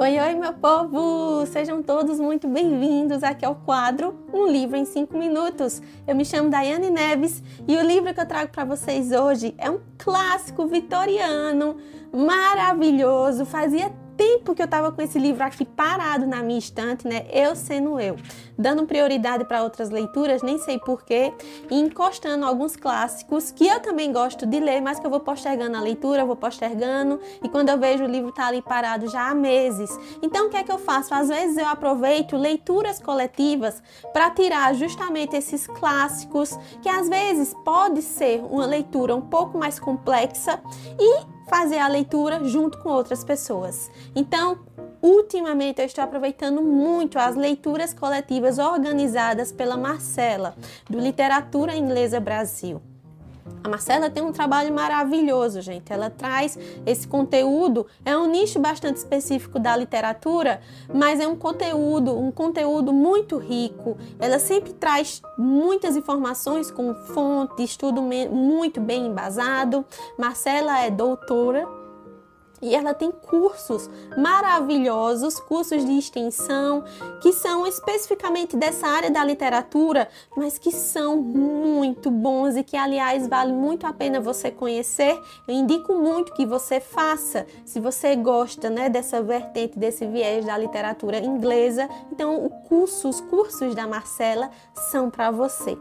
Oi, oi, meu povo! Sejam todos muito bem-vindos aqui ao quadro Um Livro em 5 Minutos. Eu me chamo Daiane Neves e o livro que eu trago para vocês hoje é um clássico vitoriano maravilhoso. Fazia tempo que eu estava com esse livro aqui parado na minha estante, né? Eu sendo eu, dando prioridade para outras leituras, nem sei porquê, e encostando alguns clássicos que eu também gosto de ler, mas que eu vou postergando a leitura, vou postergando, e quando eu vejo o livro tá ali parado já há meses. Então o que é que eu faço? Às vezes eu aproveito leituras coletivas para tirar justamente esses clássicos, que às vezes pode ser uma leitura um pouco mais complexa e fazer a leitura junto com outras pessoas. Então, ultimamente eu estou aproveitando muito as leituras coletivas organizadas pela Marcela, do Literatura Inglesa Brasil. A Marcela tem um trabalho maravilhoso, gente. Ela traz esse conteúdo, é um nicho bastante específico da literatura, mas é um conteúdo, um conteúdo muito rico. Ela sempre traz muitas informações com fonte, estudo muito bem embasado. Marcela é doutora e ela tem cursos maravilhosos, cursos de extensão, que são especificamente dessa área da literatura, mas que são muito bons e que, aliás, vale muito a pena você conhecer. Eu indico muito que você faça, se você gosta né, dessa vertente, desse viés da literatura inglesa. Então, o curso, os cursos da Marcela são para você.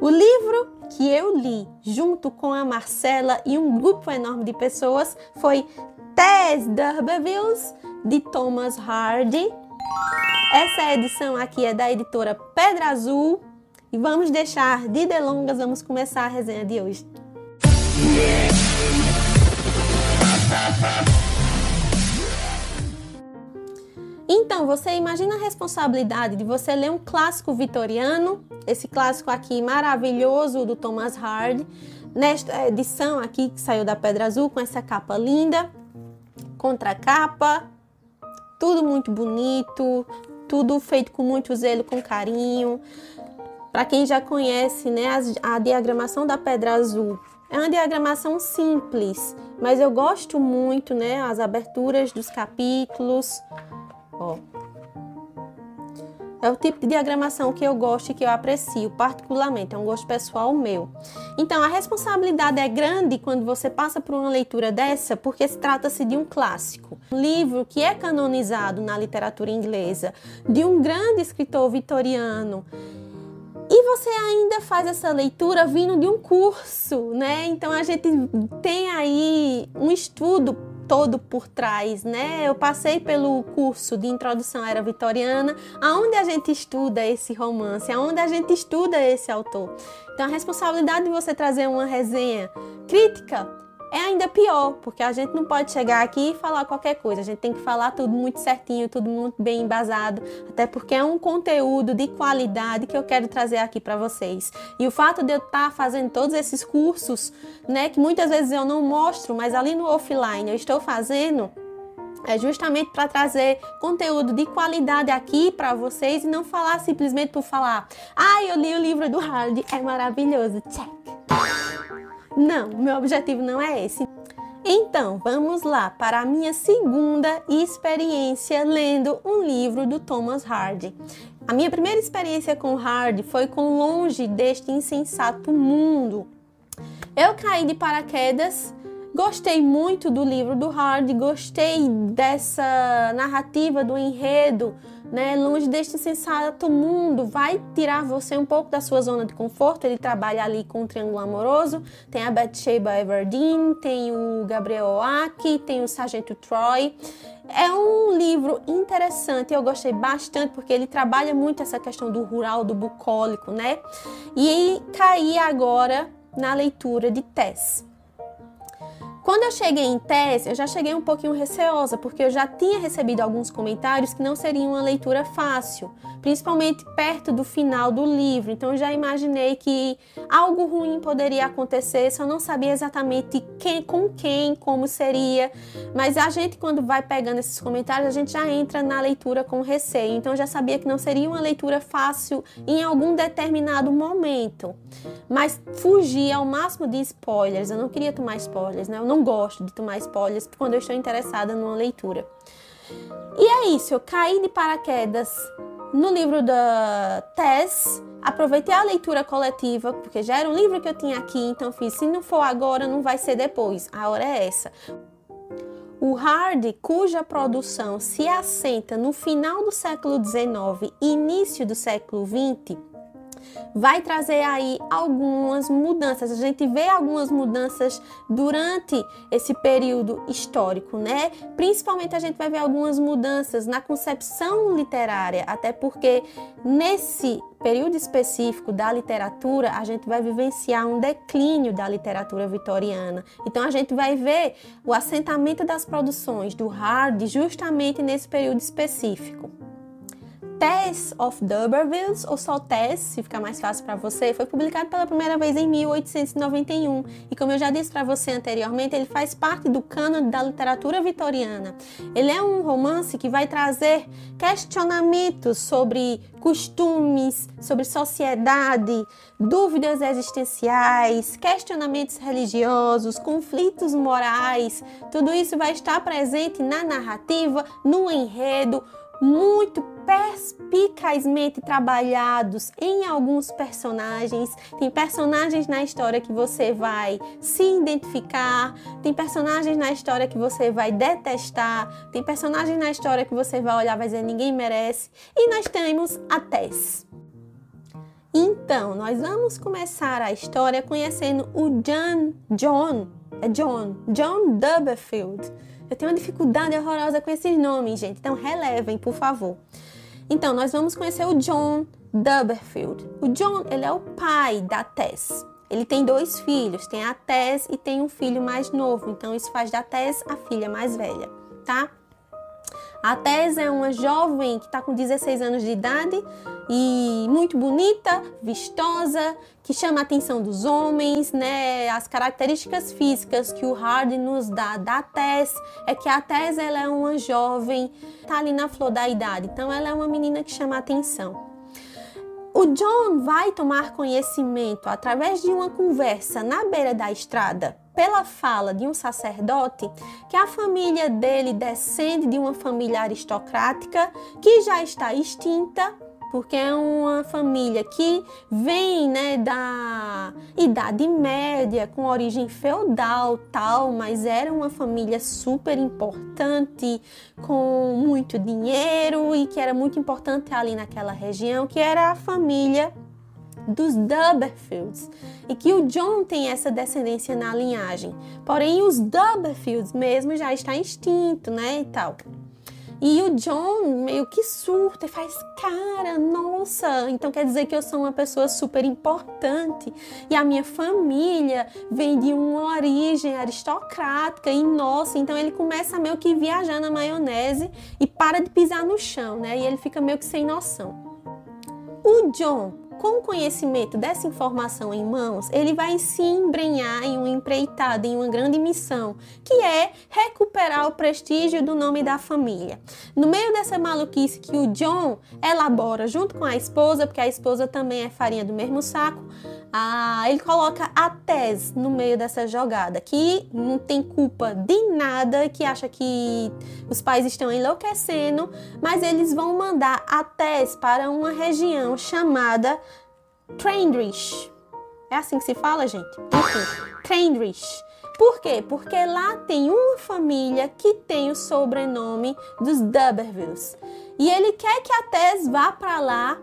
O livro que eu li junto com a Marcela e um grupo enorme de pessoas foi Tess D'Urbervilles, de Thomas Hardy. Essa edição aqui é da editora Pedra Azul. E vamos deixar de delongas, vamos começar a resenha de hoje. Então, você imagina a responsabilidade de você ler um clássico vitoriano, esse clássico aqui maravilhoso do Thomas Hardy, nesta edição aqui que saiu da Pedra Azul com essa capa linda, contracapa, tudo muito bonito, tudo feito com muito zelo, com carinho. Para quem já conhece, né, a, a diagramação da pedra azul é uma diagramação simples, mas eu gosto muito, né, as aberturas dos capítulos. Ó, é o tipo de diagramação que eu gosto e que eu aprecio particularmente, é um gosto pessoal meu. Então, a responsabilidade é grande quando você passa por uma leitura dessa, porque se trata-se de um clássico. Um livro que é canonizado na literatura inglesa, de um grande escritor vitoriano. E você ainda faz essa leitura vindo de um curso, né? Então a gente tem aí um estudo todo por trás, né? Eu passei pelo curso de introdução à era vitoriana, aonde a gente estuda esse romance, aonde a gente estuda esse autor. Então a responsabilidade de você trazer uma resenha crítica é ainda pior, porque a gente não pode chegar aqui e falar qualquer coisa. A gente tem que falar tudo muito certinho, tudo muito bem embasado, até porque é um conteúdo de qualidade que eu quero trazer aqui para vocês. E o fato de eu estar tá fazendo todos esses cursos, né, que muitas vezes eu não mostro, mas ali no offline eu estou fazendo, é justamente para trazer conteúdo de qualidade aqui para vocês e não falar simplesmente por falar. Ah, eu li o livro do Hard, é maravilhoso. Check. Não, meu objetivo não é esse. Então, vamos lá para a minha segunda experiência lendo um livro do Thomas Hardy. A minha primeira experiência com Hardy foi com Longe deste Insensato Mundo. Eu caí de paraquedas Gostei muito do livro do Hardy, gostei dessa narrativa do enredo, né? Longe deste sensato mundo, vai tirar você um pouco da sua zona de conforto. Ele trabalha ali com o Triângulo Amoroso, tem a Bathsheba Everdeen, tem o Gabriel Oaki, tem o Sargento Troy. É um livro interessante, eu gostei bastante porque ele trabalha muito essa questão do rural, do bucólico, né? E caí agora na leitura de Tess. Quando eu cheguei em tese, eu já cheguei um pouquinho receosa, porque eu já tinha recebido alguns comentários que não seria uma leitura fácil, principalmente perto do final do livro. Então eu já imaginei que algo ruim poderia acontecer, só não sabia exatamente quem, com quem, como seria. Mas a gente, quando vai pegando esses comentários, a gente já entra na leitura com receio. Então eu já sabia que não seria uma leitura fácil em algum determinado momento. Mas fugi ao máximo de spoilers. Eu não queria tomar spoilers, né? Eu não gosto de tomar spoilers quando eu estou interessada numa leitura. E é isso, eu caí de paraquedas no livro da Tess, aproveitei a leitura coletiva, porque já era um livro que eu tinha aqui, então fiz, se não for agora, não vai ser depois, a hora é essa. O hard, cuja produção se assenta no final do século XIX e início do século XX, vai trazer aí algumas mudanças. A gente vê algumas mudanças durante esse período histórico, né? Principalmente a gente vai ver algumas mudanças na concepção literária, até porque nesse período específico da literatura, a gente vai vivenciar um declínio da literatura vitoriana. Então a gente vai ver o assentamento das produções do hard justamente nesse período específico. Tess of D'Urbervilles, ou só Tess, se ficar mais fácil para você, foi publicado pela primeira vez em 1891 e, como eu já disse para você anteriormente, ele faz parte do cânone da literatura vitoriana. Ele é um romance que vai trazer questionamentos sobre costumes, sobre sociedade, dúvidas existenciais, questionamentos religiosos, conflitos morais. Tudo isso vai estar presente na narrativa, no enredo muito perspicazmente trabalhados em alguns personagens. Tem personagens na história que você vai se identificar, tem personagens na história que você vai detestar, tem personagens na história que você vai olhar e vai dizer ninguém merece. E nós temos a Tess. Então, nós vamos começar a história conhecendo o John, John, é John, John Duberfield eu tenho uma dificuldade horrorosa com esses nomes, gente, então relevem, por favor. Então, nós vamos conhecer o John Duberfield. O John, ele é o pai da Tess. Ele tem dois filhos, tem a Tess e tem um filho mais novo, então isso faz da Tess a filha mais velha, tá? A Tess é uma jovem que está com 16 anos de idade e muito bonita, vistosa, que chama a atenção dos homens, né? As características físicas que o Hardy nos dá da Tess é que a Tess ela é uma jovem, tá ali na flor da idade, então ela é uma menina que chama a atenção. O John vai tomar conhecimento através de uma conversa na beira da estrada pela fala de um sacerdote que a família dele descende de uma família aristocrática que já está extinta, porque é uma família que vem né, da Idade Média, com origem feudal, tal, mas era uma família super importante, com muito dinheiro e que era muito importante ali naquela região, que era a família dos Duberfields e que o John tem essa descendência na linhagem. Porém, os Duberfields mesmo já está extinto, né, e tal. E o John meio que surta e faz, cara, nossa, então quer dizer que eu sou uma pessoa super importante e a minha família vem de uma origem aristocrática e nossa, então ele começa meio que viajar na maionese e para de pisar no chão, né? E ele fica meio que sem noção. O John com o conhecimento dessa informação em mãos, ele vai se embrenhar em uma empreitada, em uma grande missão, que é recuperar o prestígio do nome da família. No meio dessa maluquice que o John elabora junto com a esposa, porque a esposa também é farinha do mesmo saco, ah, ele coloca a Tess no meio dessa jogada, que não tem culpa de nada, que acha que os pais estão enlouquecendo, mas eles vão mandar a Tess para uma região chamada Trendrich. É assim que se fala, gente? Enfim. Por quê? Porque lá tem uma família que tem o sobrenome dos Dubervilles. E ele quer que a Tess vá para lá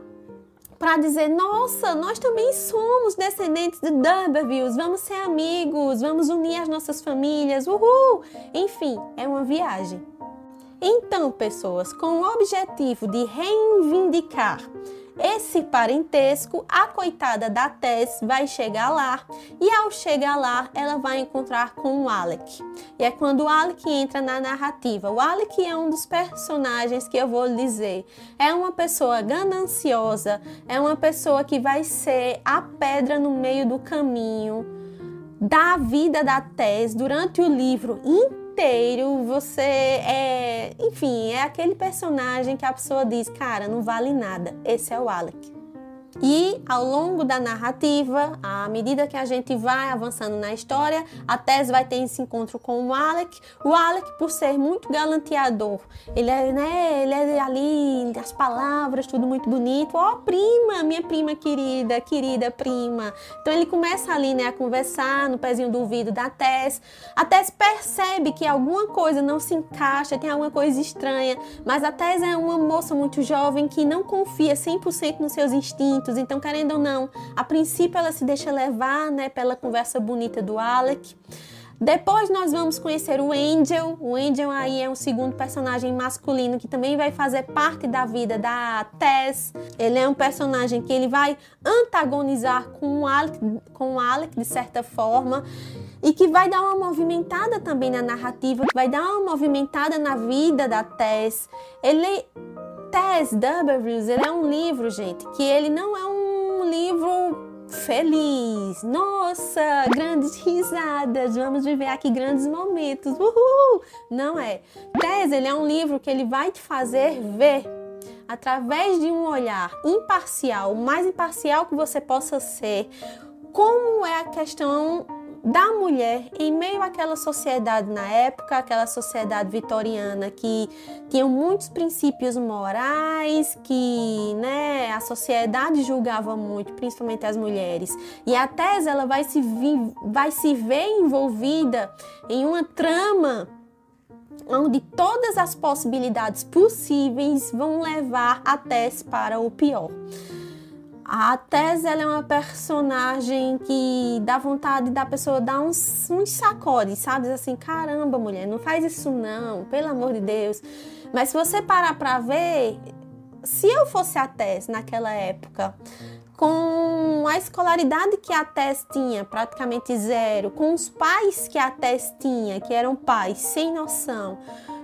para dizer: nossa, nós também somos descendentes de Dubervilles, vamos ser amigos, vamos unir as nossas famílias, uhul! Enfim, é uma viagem. Então, pessoas, com o objetivo de reivindicar esse parentesco, a coitada da Tess vai chegar lá e ao chegar lá ela vai encontrar com o Alec. E é quando o Alec entra na narrativa. O Alec é um dos personagens que eu vou dizer. É uma pessoa gananciosa, é uma pessoa que vai ser a pedra no meio do caminho da vida da Tess durante o livro inteiro você é, enfim, é aquele personagem que a pessoa diz, cara, não vale nada. Esse é o Alec. E ao longo da narrativa, à medida que a gente vai avançando na história, a Tess vai ter esse encontro com o Alec. O Alec, por ser muito galanteador, ele é, né, ele é ali, as palavras, tudo muito bonito. Ó, oh, prima, minha prima querida, querida prima. Então ele começa ali, né, a conversar no pezinho do ouvido da Tess. A Tess percebe que alguma coisa não se encaixa, tem alguma coisa estranha, mas a Tess é uma moça muito jovem que não confia 100% nos seus instintos então, querendo ou não, a princípio ela se deixa levar, né, pela conversa bonita do Alec. Depois nós vamos conhecer o Angel. O Angel aí é um segundo personagem masculino que também vai fazer parte da vida da Tess. Ele é um personagem que ele vai antagonizar com o Alec, com o Alec de certa forma e que vai dar uma movimentada também na narrativa, vai dar uma movimentada na vida da Tess. Ele Tess Duberville, ele é um livro, gente, que ele não é um livro feliz. Nossa, grandes risadas, vamos viver aqui grandes momentos. Uhul! Não é. Tess, ele é um livro que ele vai te fazer ver através de um olhar imparcial, o mais imparcial que você possa ser, como é a questão da mulher em meio àquela sociedade na época, aquela sociedade vitoriana que tinha muitos princípios morais, que né, a sociedade julgava muito, principalmente as mulheres. E a tese ela vai se, vai se ver envolvida em uma trama onde todas as possibilidades possíveis vão levar a Tess para o pior. A Tess ela é uma personagem que dá vontade da pessoa dar uns, uns sacodes, sabe? Assim, caramba, mulher, não faz isso não, pelo amor de Deus. Mas se você parar para ver, se eu fosse a Tess naquela época, com a escolaridade que a Tess tinha, praticamente zero, com os pais que a Tess tinha, que eram pais sem noção,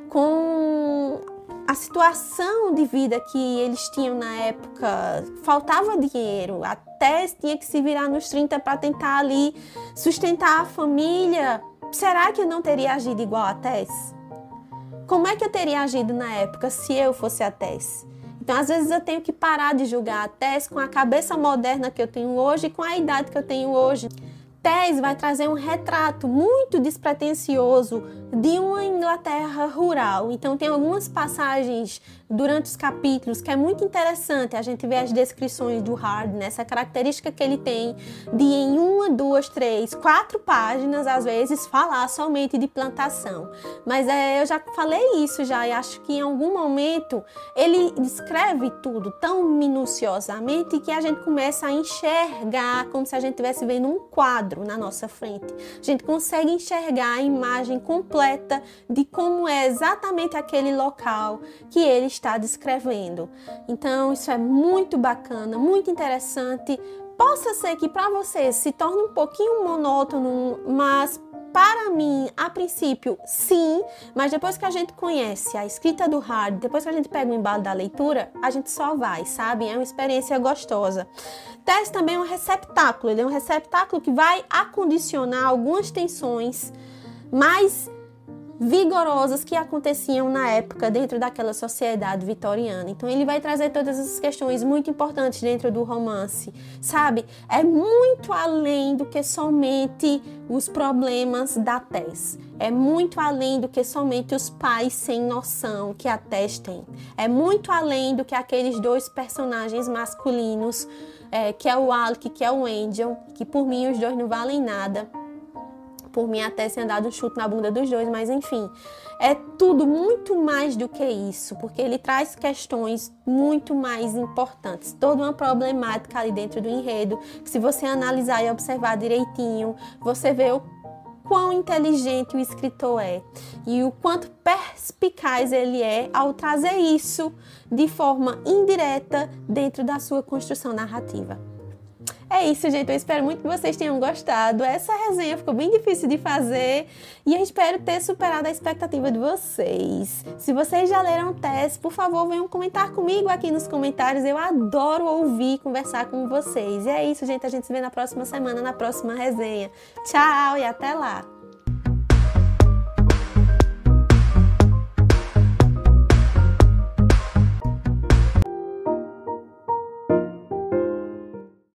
com a situação de vida que eles tinham na época, faltava dinheiro, até tinha que se virar nos 30 para tentar ali sustentar a família. Será que eu não teria agido igual a Tess? Como é que eu teria agido na época se eu fosse a Tess? Então, às vezes, eu tenho que parar de julgar a Tess com a cabeça moderna que eu tenho hoje e com a idade que eu tenho hoje. Vai trazer um retrato muito despretensioso de uma Inglaterra rural. Então tem algumas passagens durante os capítulos que é muito interessante a gente ver as descrições do Hard, nessa né? característica que ele tem de em uma, duas, três, quatro páginas às vezes falar somente de plantação. Mas é, eu já falei isso já e acho que em algum momento ele descreve tudo tão minuciosamente que a gente começa a enxergar como se a gente estivesse vendo um quadro na nossa frente. A gente consegue enxergar a imagem completa de como é exatamente aquele local que ele está descrevendo. Então, isso é muito bacana, muito interessante. Possa ser que para você se torne um pouquinho monótono, mas para mim, a princípio, sim, mas depois que a gente conhece a escrita do Hard, depois que a gente pega o embalo da leitura, a gente só vai, sabe? É uma experiência gostosa. Teste também é um receptáculo, ele é um receptáculo que vai acondicionar algumas tensões mais vigorosas que aconteciam na época dentro daquela sociedade vitoriana. Então ele vai trazer todas essas questões muito importantes dentro do romance, sabe? É muito além do que somente os problemas da Tess. É muito além do que somente os pais sem noção que a Tess tem. É muito além do que aqueles dois personagens masculinos, é, que é o Alec, que é o Angel, que por mim os dois não valem nada por mim até se dado um chute na bunda dos dois, mas enfim, é tudo muito mais do que isso, porque ele traz questões muito mais importantes, toda uma problemática ali dentro do enredo, que se você analisar e observar direitinho, você vê o quão inteligente o escritor é e o quanto perspicaz ele é ao trazer isso de forma indireta dentro da sua construção narrativa. É isso, gente. Eu espero muito que vocês tenham gostado. Essa resenha ficou bem difícil de fazer e eu espero ter superado a expectativa de vocês. Se vocês já leram o teste, por favor, venham comentar comigo aqui nos comentários. Eu adoro ouvir e conversar com vocês. E é isso, gente. A gente se vê na próxima semana, na próxima resenha. Tchau e até lá!